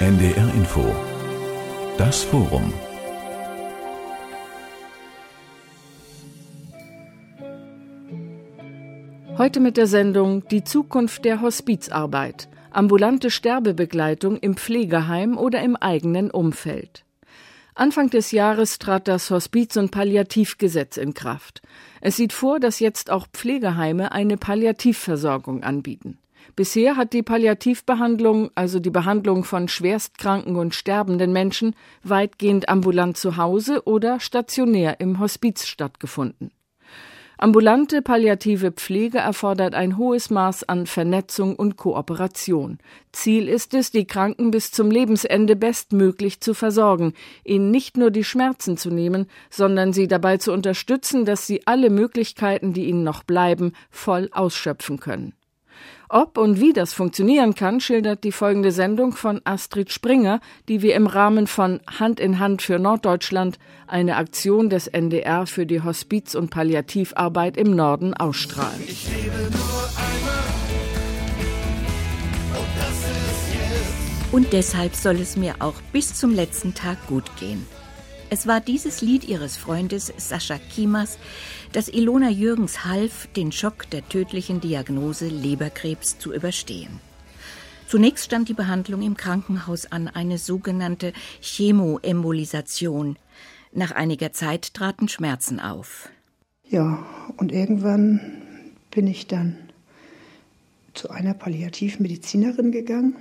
NDR Info Das Forum Heute mit der Sendung Die Zukunft der Hospizarbeit. Ambulante Sterbebegleitung im Pflegeheim oder im eigenen Umfeld. Anfang des Jahres trat das Hospiz- und Palliativgesetz in Kraft. Es sieht vor, dass jetzt auch Pflegeheime eine Palliativversorgung anbieten. Bisher hat die Palliativbehandlung, also die Behandlung von schwerstkranken und sterbenden Menschen, weitgehend ambulant zu Hause oder stationär im Hospiz stattgefunden. Ambulante palliative Pflege erfordert ein hohes Maß an Vernetzung und Kooperation. Ziel ist es, die Kranken bis zum Lebensende bestmöglich zu versorgen, ihnen nicht nur die Schmerzen zu nehmen, sondern sie dabei zu unterstützen, dass sie alle Möglichkeiten, die ihnen noch bleiben, voll ausschöpfen können. Ob und wie das funktionieren kann, schildert die folgende Sendung von Astrid Springer, die wir im Rahmen von Hand in Hand für Norddeutschland, eine Aktion des NDR für die Hospiz- und Palliativarbeit im Norden ausstrahlen. Ich lebe nur einmal. Und deshalb soll es mir auch bis zum letzten Tag gut gehen. Es war dieses Lied ihres Freundes Sascha Kimas, das Ilona Jürgens half, den Schock der tödlichen Diagnose Leberkrebs zu überstehen. Zunächst stand die Behandlung im Krankenhaus an, eine sogenannte Chemoembolisation. Nach einiger Zeit traten Schmerzen auf. Ja, und irgendwann bin ich dann zu einer Palliativmedizinerin gegangen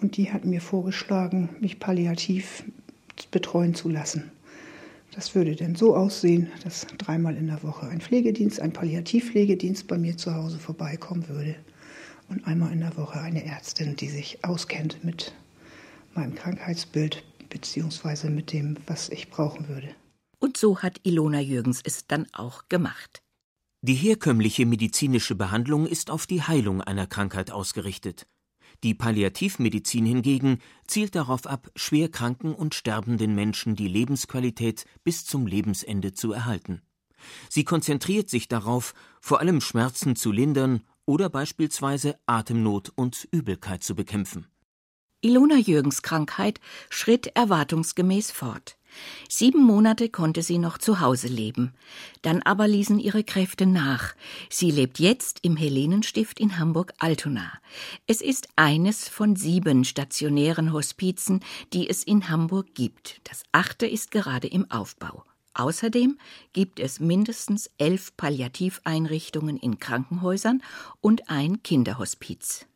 und die hat mir vorgeschlagen, mich palliativ betreuen zu lassen. Das würde denn so aussehen, dass dreimal in der Woche ein Pflegedienst, ein Palliativpflegedienst bei mir zu Hause vorbeikommen würde und einmal in der Woche eine Ärztin, die sich auskennt mit meinem Krankheitsbild bzw. mit dem, was ich brauchen würde. Und so hat Ilona Jürgens es dann auch gemacht. Die herkömmliche medizinische Behandlung ist auf die Heilung einer Krankheit ausgerichtet. Die Palliativmedizin hingegen zielt darauf ab, schwerkranken und sterbenden Menschen die Lebensqualität bis zum Lebensende zu erhalten. Sie konzentriert sich darauf, vor allem Schmerzen zu lindern oder beispielsweise Atemnot und Übelkeit zu bekämpfen. Ilona Jürgens Krankheit schritt erwartungsgemäß fort. Sieben Monate konnte sie noch zu Hause leben. Dann aber ließen ihre Kräfte nach. Sie lebt jetzt im Helenenstift in Hamburg-Altona. Es ist eines von sieben stationären Hospizen, die es in Hamburg gibt. Das achte ist gerade im Aufbau. Außerdem gibt es mindestens elf Palliativeinrichtungen in Krankenhäusern und ein Kinderhospiz.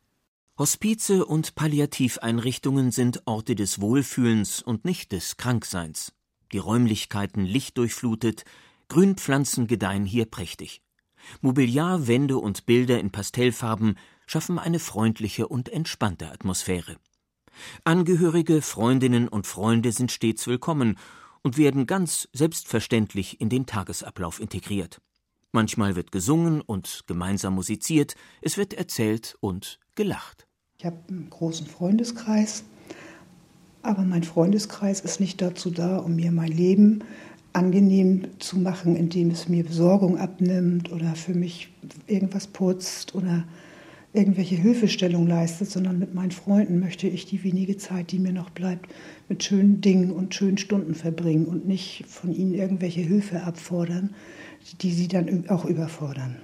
Hospize und Palliativeinrichtungen sind Orte des Wohlfühlens und nicht des Krankseins. Die Räumlichkeiten lichtdurchflutet, Grünpflanzen gedeihen hier prächtig. Mobiliar, Wände und Bilder in Pastellfarben schaffen eine freundliche und entspannte Atmosphäre. Angehörige, Freundinnen und Freunde sind stets willkommen und werden ganz selbstverständlich in den Tagesablauf integriert. Manchmal wird gesungen und gemeinsam musiziert, es wird erzählt und gelacht. Ich habe einen großen Freundeskreis, aber mein Freundeskreis ist nicht dazu da, um mir mein Leben angenehm zu machen, indem es mir Besorgung abnimmt oder für mich irgendwas putzt oder irgendwelche Hilfestellung leistet, sondern mit meinen Freunden möchte ich die wenige Zeit, die mir noch bleibt, mit schönen Dingen und schönen Stunden verbringen und nicht von ihnen irgendwelche Hilfe abfordern, die sie dann auch überfordern.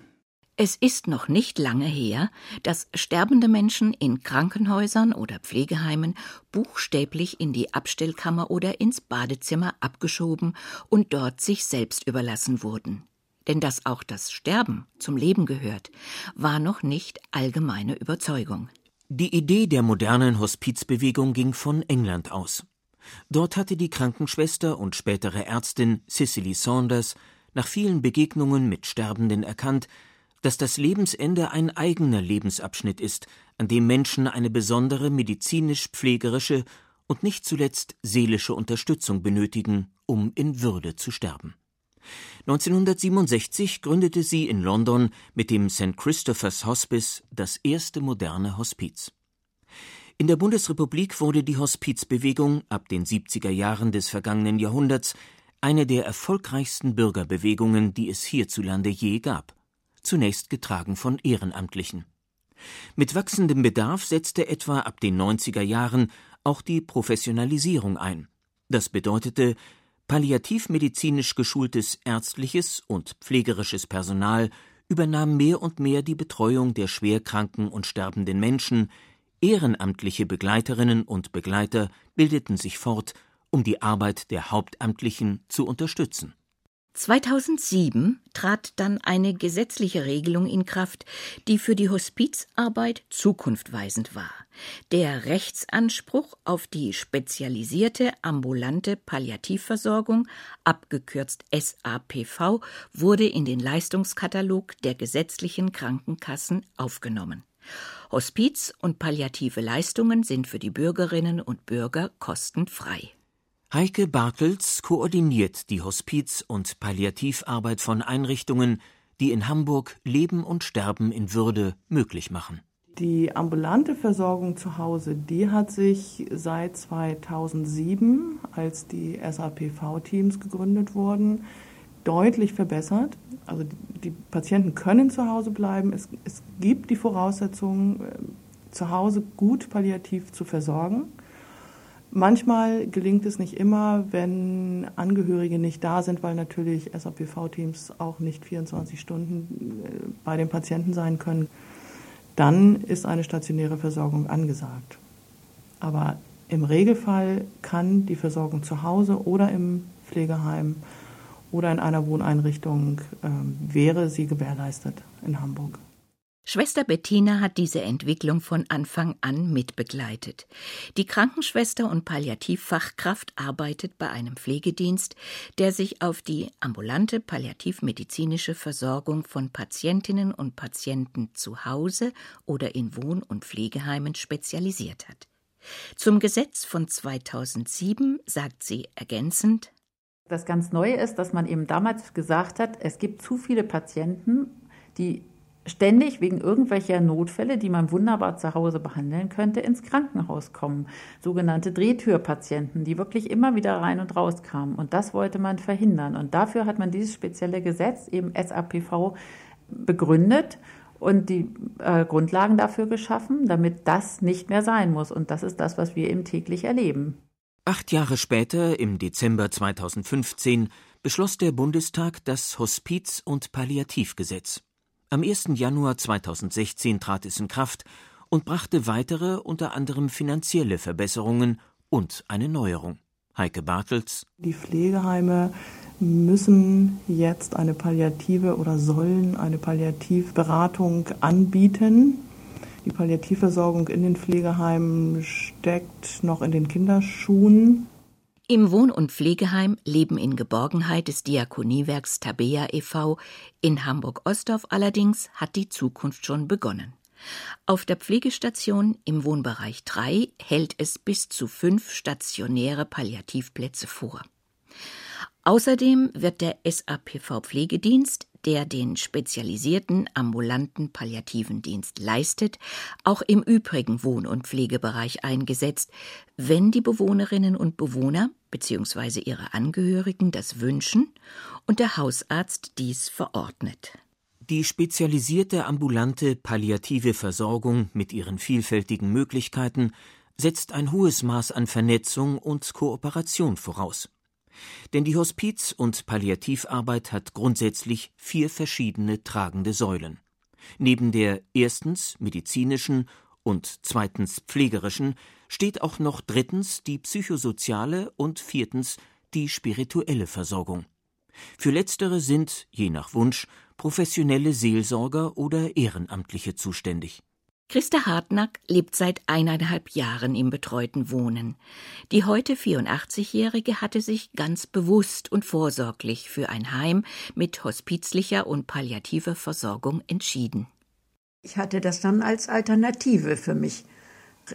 Es ist noch nicht lange her, dass sterbende Menschen in Krankenhäusern oder Pflegeheimen buchstäblich in die Abstellkammer oder ins Badezimmer abgeschoben und dort sich selbst überlassen wurden. Denn dass auch das Sterben zum Leben gehört, war noch nicht allgemeine Überzeugung. Die Idee der modernen Hospizbewegung ging von England aus. Dort hatte die Krankenschwester und spätere Ärztin Cicely Saunders nach vielen Begegnungen mit Sterbenden erkannt, dass das Lebensende ein eigener Lebensabschnitt ist, an dem Menschen eine besondere medizinisch-pflegerische und nicht zuletzt seelische Unterstützung benötigen, um in Würde zu sterben. 1967 gründete sie in London mit dem St. Christopher's Hospice das erste moderne Hospiz. In der Bundesrepublik wurde die Hospizbewegung ab den 70er Jahren des vergangenen Jahrhunderts eine der erfolgreichsten Bürgerbewegungen, die es hierzulande je gab zunächst getragen von Ehrenamtlichen. Mit wachsendem Bedarf setzte etwa ab den 90er Jahren auch die Professionalisierung ein. Das bedeutete, palliativmedizinisch geschultes ärztliches und pflegerisches Personal übernahm mehr und mehr die Betreuung der schwerkranken und sterbenden Menschen, ehrenamtliche Begleiterinnen und Begleiter bildeten sich fort, um die Arbeit der Hauptamtlichen zu unterstützen 2007 trat dann eine gesetzliche Regelung in Kraft, die für die Hospizarbeit zukunftweisend war. Der Rechtsanspruch auf die spezialisierte ambulante Palliativversorgung, abgekürzt SAPV, wurde in den Leistungskatalog der gesetzlichen Krankenkassen aufgenommen. Hospiz und palliative Leistungen sind für die Bürgerinnen und Bürger kostenfrei. Heike Bartels koordiniert die Hospiz- und Palliativarbeit von Einrichtungen, die in Hamburg Leben und Sterben in Würde möglich machen. Die ambulante Versorgung zu Hause, die hat sich seit 2007, als die SAPV-Teams gegründet wurden, deutlich verbessert. Also die Patienten können zu Hause bleiben. Es, es gibt die Voraussetzungen, äh, zu Hause gut palliativ zu versorgen. Manchmal gelingt es nicht immer, wenn Angehörige nicht da sind, weil natürlich SAPV-Teams auch nicht 24 Stunden äh, bei den Patienten sein können. Dann ist eine stationäre Versorgung angesagt. Aber im Regelfall kann die Versorgung zu Hause oder im Pflegeheim oder in einer Wohneinrichtung äh, wäre sie gewährleistet in Hamburg. Schwester Bettina hat diese Entwicklung von Anfang an mitbegleitet. Die Krankenschwester und Palliativfachkraft arbeitet bei einem Pflegedienst, der sich auf die ambulante palliativmedizinische Versorgung von Patientinnen und Patienten zu Hause oder in Wohn- und Pflegeheimen spezialisiert hat. Zum Gesetz von 2007 sagt sie ergänzend, das ganz Neue ist, dass man eben damals gesagt hat, es gibt zu viele Patienten, die ständig wegen irgendwelcher Notfälle, die man wunderbar zu Hause behandeln könnte, ins Krankenhaus kommen. Sogenannte Drehtürpatienten, die wirklich immer wieder rein und raus kamen. Und das wollte man verhindern. Und dafür hat man dieses spezielle Gesetz, eben SAPV, begründet und die äh, Grundlagen dafür geschaffen, damit das nicht mehr sein muss. Und das ist das, was wir eben täglich erleben. Acht Jahre später, im Dezember 2015, beschloss der Bundestag das Hospiz- und Palliativgesetz. Am 1. Januar 2016 trat es in Kraft und brachte weitere, unter anderem finanzielle Verbesserungen und eine Neuerung. Heike Bartels. Die Pflegeheime müssen jetzt eine Palliative oder sollen eine Palliativberatung anbieten. Die Palliativversorgung in den Pflegeheimen steckt noch in den Kinderschuhen. Im Wohn- und Pflegeheim Leben in Geborgenheit des Diakoniewerks Tabea e.V. in Hamburg-Ostdorf allerdings hat die Zukunft schon begonnen. Auf der Pflegestation im Wohnbereich 3 hält es bis zu fünf stationäre Palliativplätze vor. Außerdem wird der SAPV-Pflegedienst, der den spezialisierten ambulanten palliativen Dienst leistet, auch im übrigen Wohn- und Pflegebereich eingesetzt, wenn die Bewohnerinnen und Bewohner bzw. ihre Angehörigen das wünschen und der Hausarzt dies verordnet. Die spezialisierte ambulante palliative Versorgung mit ihren vielfältigen Möglichkeiten setzt ein hohes Maß an Vernetzung und Kooperation voraus. Denn die Hospiz- und Palliativarbeit hat grundsätzlich vier verschiedene tragende Säulen. Neben der erstens medizinischen und zweitens pflegerischen steht auch noch drittens die psychosoziale und viertens die spirituelle Versorgung. Für letztere sind, je nach Wunsch, professionelle Seelsorger oder Ehrenamtliche zuständig. Christa Hartnack lebt seit eineinhalb Jahren im betreuten Wohnen. Die heute 84-Jährige hatte sich ganz bewusst und vorsorglich für ein Heim mit hospizlicher und palliativer Versorgung entschieden. Ich hatte das dann als Alternative für mich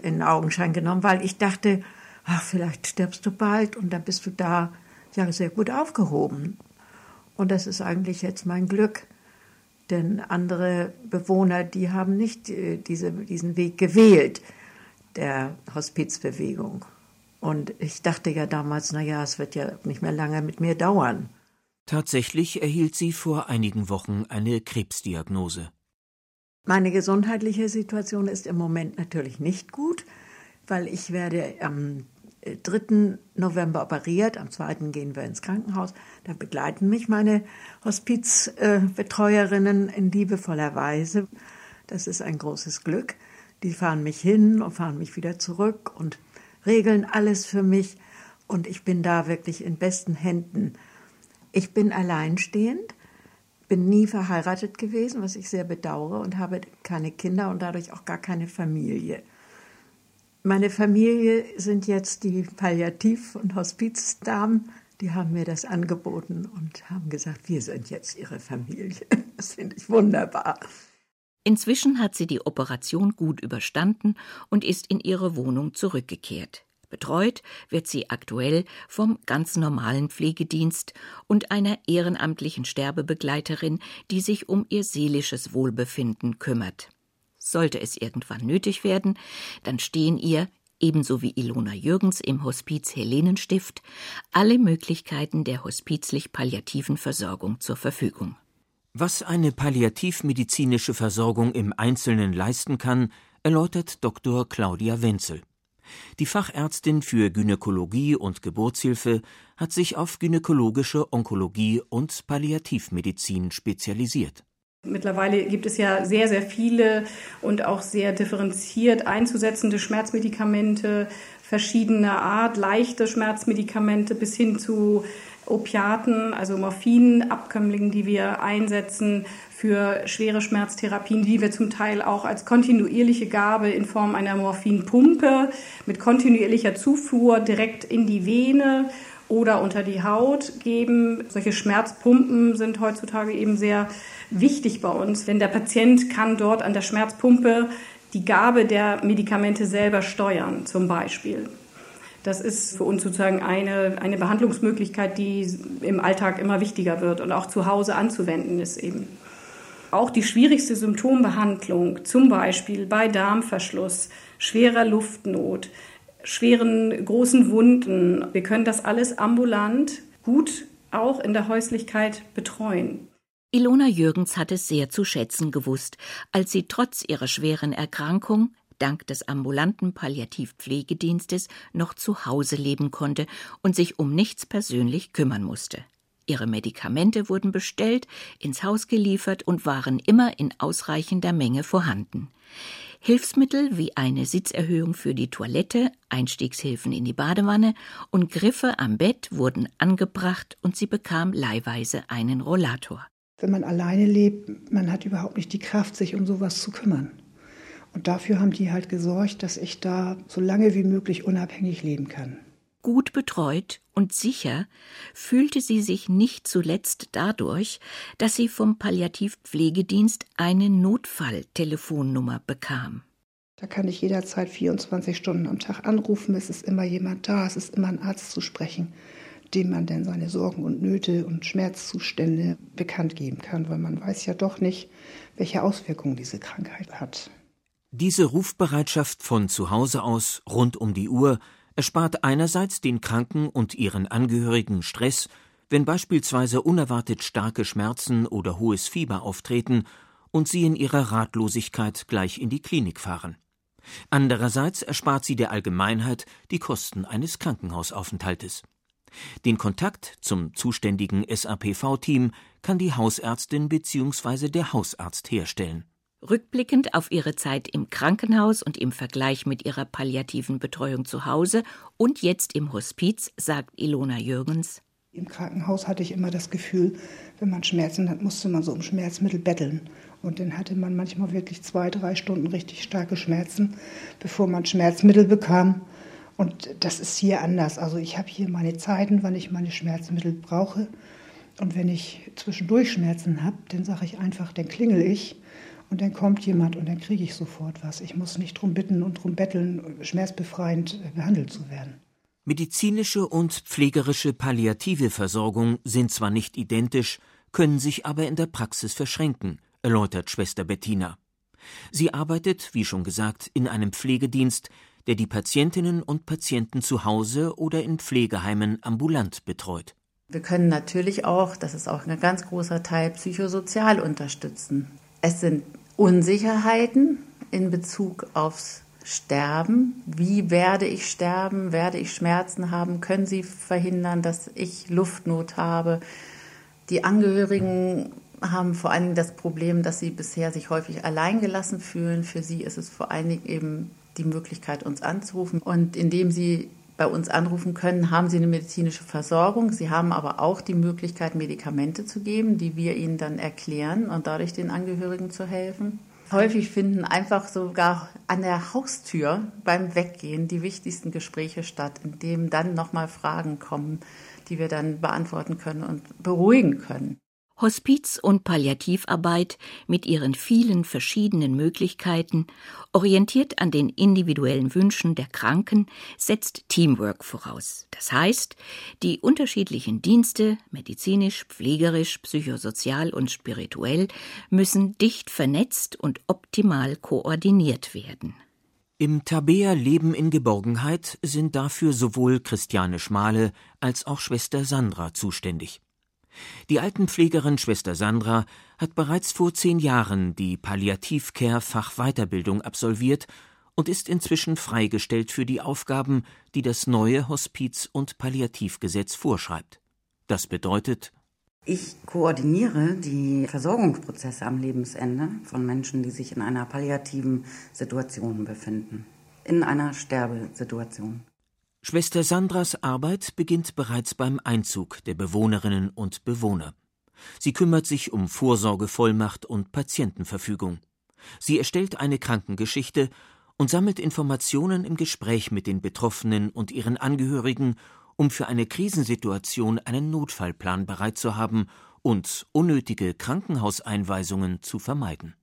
in Augenschein genommen, weil ich dachte, ach, vielleicht stirbst du bald und dann bist du da ja sehr gut aufgehoben. Und das ist eigentlich jetzt mein Glück denn andere Bewohner, die haben nicht äh, diese, diesen Weg gewählt, der Hospizbewegung. Und ich dachte ja damals, na ja, es wird ja nicht mehr lange mit mir dauern. Tatsächlich erhielt sie vor einigen Wochen eine Krebsdiagnose. Meine gesundheitliche Situation ist im Moment natürlich nicht gut. weil ich werde am 3. November operiert, am 2. gehen wir ins Krankenhaus. Da begleiten mich meine Hospizbetreuerinnen in liebevoller Weise. Das ist ein großes Glück. Die fahren mich hin und fahren mich wieder zurück und regeln alles für mich. Und ich bin da wirklich in besten Händen. Ich bin alleinstehend, bin nie verheiratet gewesen, was ich sehr bedauere, und habe keine Kinder und dadurch auch gar keine Familie. Meine Familie sind jetzt die Palliativ- und Hospizdamen. Die haben mir das angeboten und haben gesagt, wir sind jetzt ihre Familie. Das finde ich wunderbar. Inzwischen hat sie die Operation gut überstanden und ist in ihre Wohnung zurückgekehrt. Betreut wird sie aktuell vom ganz normalen Pflegedienst und einer ehrenamtlichen Sterbebegleiterin, die sich um ihr seelisches Wohlbefinden kümmert. Sollte es irgendwann nötig werden, dann stehen ihr, ebenso wie Ilona Jürgens im Hospiz Helenenstift, alle Möglichkeiten der hospizlich-palliativen Versorgung zur Verfügung. Was eine palliativmedizinische Versorgung im Einzelnen leisten kann, erläutert Dr. Claudia Wenzel. Die Fachärztin für Gynäkologie und Geburtshilfe hat sich auf gynäkologische Onkologie und Palliativmedizin spezialisiert. Mittlerweile gibt es ja sehr, sehr viele und auch sehr differenziert einzusetzende Schmerzmedikamente verschiedener Art, leichte Schmerzmedikamente bis hin zu Opiaten, also Morphinabkömmlingen, die wir einsetzen für schwere Schmerztherapien, die wir zum Teil auch als kontinuierliche Gabe in Form einer Morphinpumpe mit kontinuierlicher Zufuhr direkt in die Vene oder unter die Haut geben. Solche Schmerzpumpen sind heutzutage eben sehr wichtig bei uns, denn der Patient kann dort an der Schmerzpumpe die Gabe der Medikamente selber steuern, zum Beispiel. Das ist für uns sozusagen eine, eine Behandlungsmöglichkeit, die im Alltag immer wichtiger wird und auch zu Hause anzuwenden ist eben. Auch die schwierigste Symptombehandlung, zum Beispiel bei Darmverschluss, schwerer Luftnot, schweren großen Wunden, wir können das alles ambulant gut auch in der Häuslichkeit betreuen. Ilona Jürgens hat es sehr zu schätzen gewusst, als sie trotz ihrer schweren Erkrankung dank des ambulanten Palliativpflegedienstes noch zu Hause leben konnte und sich um nichts persönlich kümmern musste. Ihre Medikamente wurden bestellt, ins Haus geliefert und waren immer in ausreichender Menge vorhanden. Hilfsmittel wie eine Sitzerhöhung für die Toilette, Einstiegshilfen in die Badewanne und Griffe am Bett wurden angebracht und sie bekam leihweise einen Rollator. Wenn man alleine lebt, man hat überhaupt nicht die Kraft, sich um sowas zu kümmern. Und dafür haben die halt gesorgt, dass ich da so lange wie möglich unabhängig leben kann. Gut betreut und sicher fühlte sie sich nicht zuletzt dadurch, dass sie vom Palliativpflegedienst eine Notfalltelefonnummer bekam. Da kann ich jederzeit 24 Stunden am Tag anrufen. Es ist immer jemand da, es ist immer ein Arzt zu sprechen dem man dann seine Sorgen und Nöte und Schmerzzustände bekannt geben kann, weil man weiß ja doch nicht, welche Auswirkungen diese Krankheit hat. Diese Rufbereitschaft von zu Hause aus rund um die Uhr erspart einerseits den Kranken und ihren Angehörigen Stress, wenn beispielsweise unerwartet starke Schmerzen oder hohes Fieber auftreten und sie in ihrer Ratlosigkeit gleich in die Klinik fahren. Andererseits erspart sie der Allgemeinheit die Kosten eines Krankenhausaufenthaltes. Den Kontakt zum zuständigen SAPV-Team kann die Hausärztin bzw. der Hausarzt herstellen. Rückblickend auf ihre Zeit im Krankenhaus und im Vergleich mit ihrer palliativen Betreuung zu Hause und jetzt im Hospiz, sagt Ilona Jürgens. Im Krankenhaus hatte ich immer das Gefühl, wenn man Schmerzen hat, musste man so um Schmerzmittel betteln. Und dann hatte man manchmal wirklich zwei, drei Stunden richtig starke Schmerzen, bevor man Schmerzmittel bekam. Und das ist hier anders. Also ich habe hier meine Zeiten, wann ich meine Schmerzmittel brauche. Und wenn ich zwischendurch Schmerzen habe, dann sage ich einfach, dann klingel ich und dann kommt jemand und dann kriege ich sofort was. Ich muss nicht drum bitten und drum betteln, schmerzbefreiend behandelt zu werden. Medizinische und pflegerische palliative Versorgung sind zwar nicht identisch, können sich aber in der Praxis verschränken, erläutert Schwester Bettina. Sie arbeitet, wie schon gesagt, in einem Pflegedienst, der die Patientinnen und Patienten zu Hause oder in Pflegeheimen ambulant betreut. Wir können natürlich auch, das ist auch ein ganz großer Teil, psychosozial unterstützen. Es sind Unsicherheiten in Bezug aufs sterben? Wie werde ich sterben? Werde ich Schmerzen haben? Können Sie verhindern, dass ich Luftnot habe? Die Angehörigen haben vor allen Dingen das Problem, dass sie bisher sich häufig alleingelassen fühlen. Für sie ist es vor allen Dingen eben die Möglichkeit, uns anzurufen. Und indem sie bei uns anrufen können, haben sie eine medizinische Versorgung. Sie haben aber auch die Möglichkeit, Medikamente zu geben, die wir ihnen dann erklären und dadurch den Angehörigen zu helfen. Häufig finden einfach sogar an der Haustür beim Weggehen die wichtigsten Gespräche statt, in denen dann nochmal Fragen kommen, die wir dann beantworten können und beruhigen können. Hospiz- und Palliativarbeit mit ihren vielen verschiedenen Möglichkeiten, orientiert an den individuellen Wünschen der Kranken, setzt Teamwork voraus. Das heißt, die unterschiedlichen Dienste, medizinisch, pflegerisch, psychosozial und spirituell, müssen dicht vernetzt und optimal koordiniert werden. Im Tabea Leben in Geborgenheit sind dafür sowohl Christiane Schmale als auch Schwester Sandra zuständig. Die Altenpflegerin Schwester Sandra hat bereits vor zehn Jahren die Palliativcare-Fachweiterbildung absolviert und ist inzwischen freigestellt für die Aufgaben, die das neue Hospiz- und Palliativgesetz vorschreibt. Das bedeutet, ich koordiniere die Versorgungsprozesse am Lebensende von Menschen, die sich in einer palliativen Situation befinden, in einer Sterbesituation. Schwester Sandras Arbeit beginnt bereits beim Einzug der Bewohnerinnen und Bewohner. Sie kümmert sich um Vorsorgevollmacht und Patientenverfügung. Sie erstellt eine Krankengeschichte und sammelt Informationen im Gespräch mit den Betroffenen und ihren Angehörigen, um für eine Krisensituation einen Notfallplan bereit zu haben und unnötige Krankenhauseinweisungen zu vermeiden.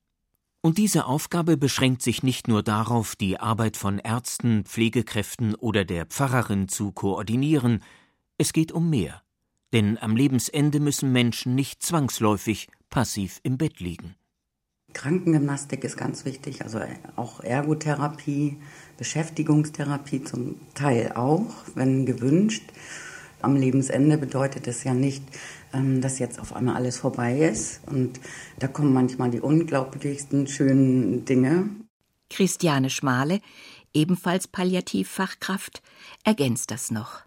Und diese Aufgabe beschränkt sich nicht nur darauf, die Arbeit von Ärzten, Pflegekräften oder der Pfarrerin zu koordinieren, es geht um mehr. Denn am Lebensende müssen Menschen nicht zwangsläufig passiv im Bett liegen. Krankengymnastik ist ganz wichtig, also auch Ergotherapie, Beschäftigungstherapie zum Teil auch, wenn gewünscht. Am Lebensende bedeutet es ja nicht, ähm, dass jetzt auf einmal alles vorbei ist. Und da kommen manchmal die unglaublichsten schönen Dinge. Christiane Schmale, ebenfalls Palliativfachkraft, ergänzt das noch.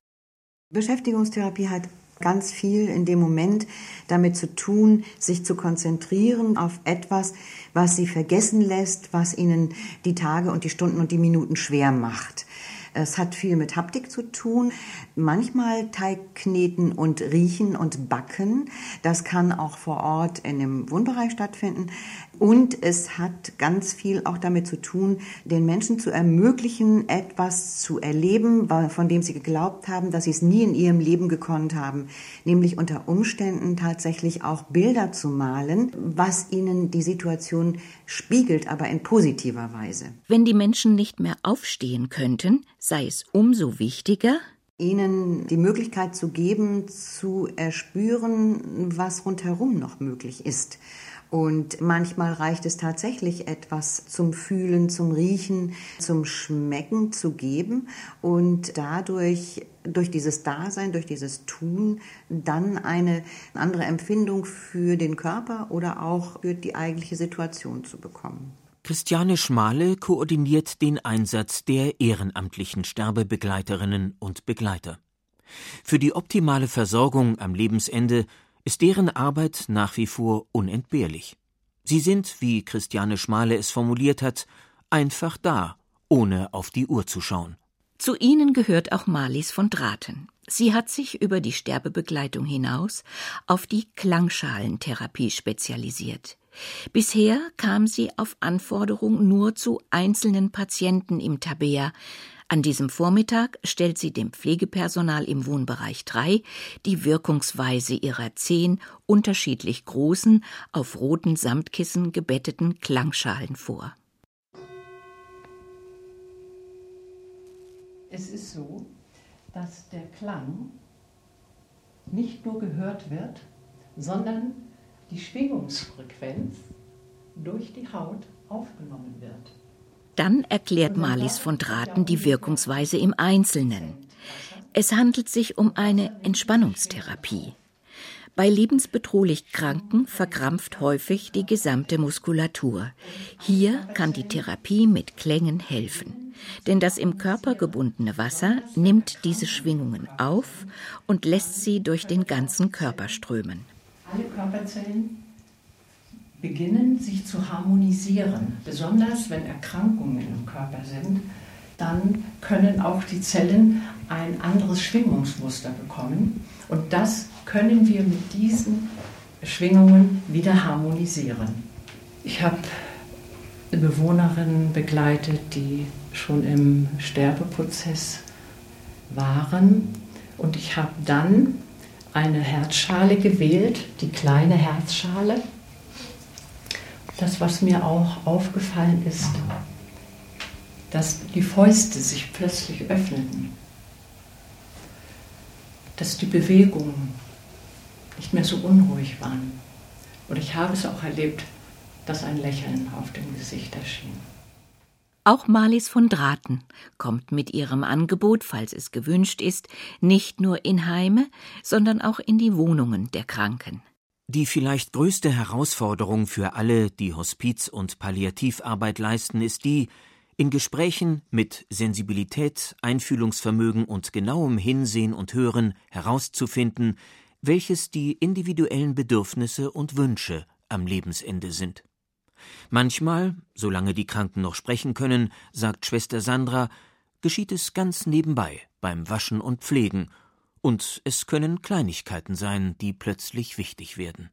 Beschäftigungstherapie hat ganz viel in dem Moment damit zu tun, sich zu konzentrieren auf etwas, was sie vergessen lässt, was ihnen die Tage und die Stunden und die Minuten schwer macht. Es hat viel mit Haptik zu tun. Manchmal Teigkneten und Riechen und Backen. Das kann auch vor Ort in dem Wohnbereich stattfinden. Und es hat ganz viel auch damit zu tun, den Menschen zu ermöglichen, etwas zu erleben, von dem sie geglaubt haben, dass sie es nie in ihrem Leben gekonnt haben. Nämlich unter Umständen tatsächlich auch Bilder zu malen, was ihnen die Situation spiegelt, aber in positiver Weise. Wenn die Menschen nicht mehr aufstehen könnten, sei es umso wichtiger, ihnen die Möglichkeit zu geben, zu erspüren, was rundherum noch möglich ist. Und manchmal reicht es tatsächlich etwas zum Fühlen, zum Riechen, zum Schmecken zu geben und dadurch, durch dieses Dasein, durch dieses Tun, dann eine andere Empfindung für den Körper oder auch für die eigentliche Situation zu bekommen. Christiane Schmale koordiniert den Einsatz der ehrenamtlichen Sterbebegleiterinnen und Begleiter. Für die optimale Versorgung am Lebensende ist deren Arbeit nach wie vor unentbehrlich. Sie sind, wie Christiane Schmale es formuliert hat, einfach da, ohne auf die Uhr zu schauen. Zu ihnen gehört auch Marlies von Draten. Sie hat sich über die Sterbebegleitung hinaus auf die Klangschalentherapie spezialisiert. Bisher kam sie auf Anforderung nur zu einzelnen Patienten im Tabea. An diesem Vormittag stellt sie dem Pflegepersonal im Wohnbereich 3 die Wirkungsweise ihrer zehn unterschiedlich großen, auf roten Samtkissen gebetteten Klangschalen vor. Es ist so, dass der Klang nicht nur gehört wird, sondern die Schwingungsfrequenz durch die Haut aufgenommen wird. Dann erklärt Marlies von Draten die Wirkungsweise im Einzelnen. Es handelt sich um eine Entspannungstherapie. Bei lebensbedrohlich Kranken verkrampft häufig die gesamte Muskulatur. Hier kann die Therapie mit Klängen helfen. Denn das im Körper gebundene Wasser nimmt diese Schwingungen auf und lässt sie durch den ganzen Körper strömen. Alle Körperzellen beginnen sich zu harmonisieren, besonders wenn Erkrankungen im Körper sind dann können auch die Zellen ein anderes Schwingungsmuster bekommen. Und das können wir mit diesen Schwingungen wieder harmonisieren. Ich habe Bewohnerinnen begleitet, die schon im Sterbeprozess waren. Und ich habe dann eine Herzschale gewählt, die kleine Herzschale. Das, was mir auch aufgefallen ist, dass die Fäuste sich plötzlich öffneten, dass die Bewegungen nicht mehr so unruhig waren. Und ich habe es auch erlebt, dass ein Lächeln auf dem Gesicht erschien. Auch Marlies von Draten kommt mit ihrem Angebot, falls es gewünscht ist, nicht nur in Heime, sondern auch in die Wohnungen der Kranken. Die vielleicht größte Herausforderung für alle, die Hospiz- und Palliativarbeit leisten, ist die, in Gesprächen mit Sensibilität, Einfühlungsvermögen und genauem Hinsehen und Hören herauszufinden, welches die individuellen Bedürfnisse und Wünsche am Lebensende sind. Manchmal, solange die Kranken noch sprechen können, sagt Schwester Sandra, geschieht es ganz nebenbei beim Waschen und Pflegen, und es können Kleinigkeiten sein, die plötzlich wichtig werden.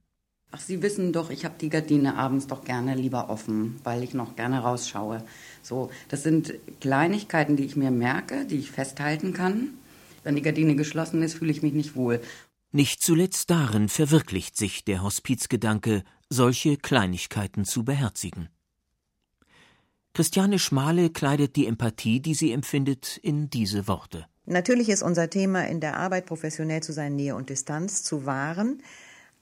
Ach, Sie wissen doch, ich habe die Gardine abends doch gerne lieber offen, weil ich noch gerne rausschaue. So, das sind Kleinigkeiten, die ich mir merke, die ich festhalten kann. Wenn die Gardine geschlossen ist, fühle ich mich nicht wohl. Nicht zuletzt darin verwirklicht sich der Hospizgedanke, solche Kleinigkeiten zu beherzigen. Christiane Schmale kleidet die Empathie, die sie empfindet, in diese Worte. Natürlich ist unser Thema in der Arbeit professionell zu sein, Nähe und Distanz zu wahren.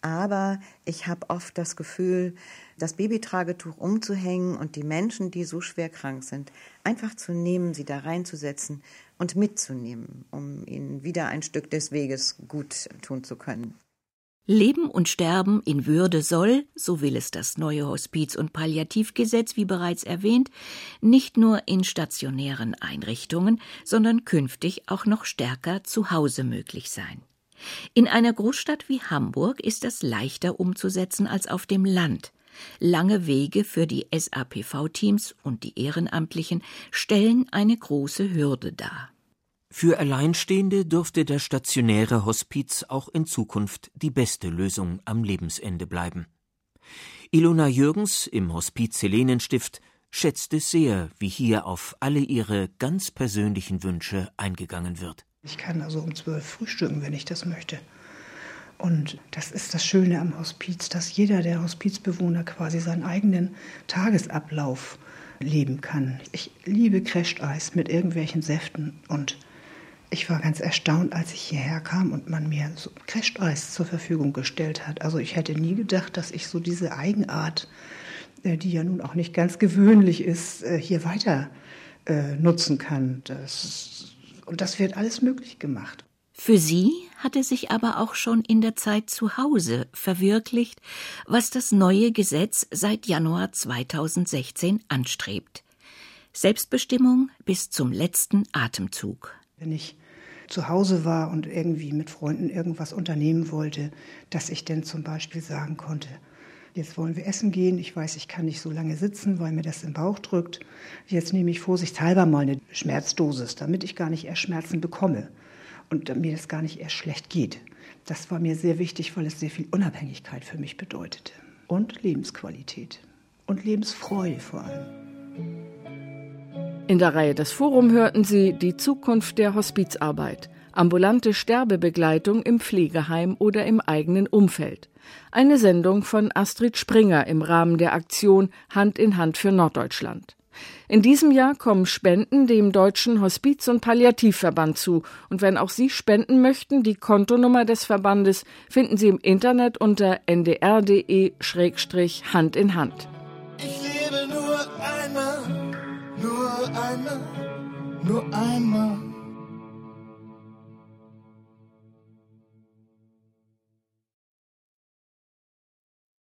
Aber ich habe oft das Gefühl, das Babytragetuch umzuhängen und die Menschen, die so schwer krank sind, einfach zu nehmen, sie da reinzusetzen und mitzunehmen, um ihnen wieder ein Stück des Weges gut tun zu können. Leben und Sterben in Würde soll, so will es das neue Hospiz- und Palliativgesetz, wie bereits erwähnt, nicht nur in stationären Einrichtungen, sondern künftig auch noch stärker zu Hause möglich sein. In einer Großstadt wie Hamburg ist das leichter umzusetzen als auf dem Land. Lange Wege für die SAPV-Teams und die Ehrenamtlichen stellen eine große Hürde dar. Für Alleinstehende dürfte das stationäre Hospiz auch in Zukunft die beste Lösung am Lebensende bleiben. Ilona Jürgens im Hospiz Helenenstift schätzt es sehr, wie hier auf alle ihre ganz persönlichen Wünsche eingegangen wird. Ich kann also um zwölf frühstücken, wenn ich das möchte. Und das ist das Schöne am Hospiz, dass jeder der Hospizbewohner quasi seinen eigenen Tagesablauf leben kann. Ich liebe Crashed-Eis mit irgendwelchen Säften und ich war ganz erstaunt, als ich hierher kam und man mir so Crashed-Eis zur Verfügung gestellt hat. Also ich hätte nie gedacht, dass ich so diese Eigenart, äh, die ja nun auch nicht ganz gewöhnlich ist, äh, hier weiter äh, nutzen kann. Das und das wird alles möglich gemacht. Für sie hatte sich aber auch schon in der Zeit zu Hause verwirklicht, was das neue Gesetz seit Januar 2016 anstrebt. Selbstbestimmung bis zum letzten Atemzug. Wenn ich zu Hause war und irgendwie mit Freunden irgendwas unternehmen wollte, dass ich denn zum Beispiel sagen konnte, Jetzt wollen wir essen gehen. Ich weiß, ich kann nicht so lange sitzen, weil mir das im Bauch drückt. Jetzt nehme ich vorsichtshalber mal eine Schmerzdosis, damit ich gar nicht erst Schmerzen bekomme und mir das gar nicht erst schlecht geht. Das war mir sehr wichtig, weil es sehr viel Unabhängigkeit für mich bedeutete. Und Lebensqualität. Und Lebensfreude vor allem. In der Reihe Das Forum hörten Sie die Zukunft der Hospizarbeit ambulante Sterbebegleitung im Pflegeheim oder im eigenen Umfeld. Eine Sendung von Astrid Springer im Rahmen der Aktion Hand in Hand für Norddeutschland. In diesem Jahr kommen Spenden dem Deutschen Hospiz- und Palliativverband zu. Und wenn auch Sie spenden möchten, die Kontonummer des Verbandes finden Sie im Internet unter ndr.de-hand in Hand. Ich lebe nur einmal, nur einmal, nur einmal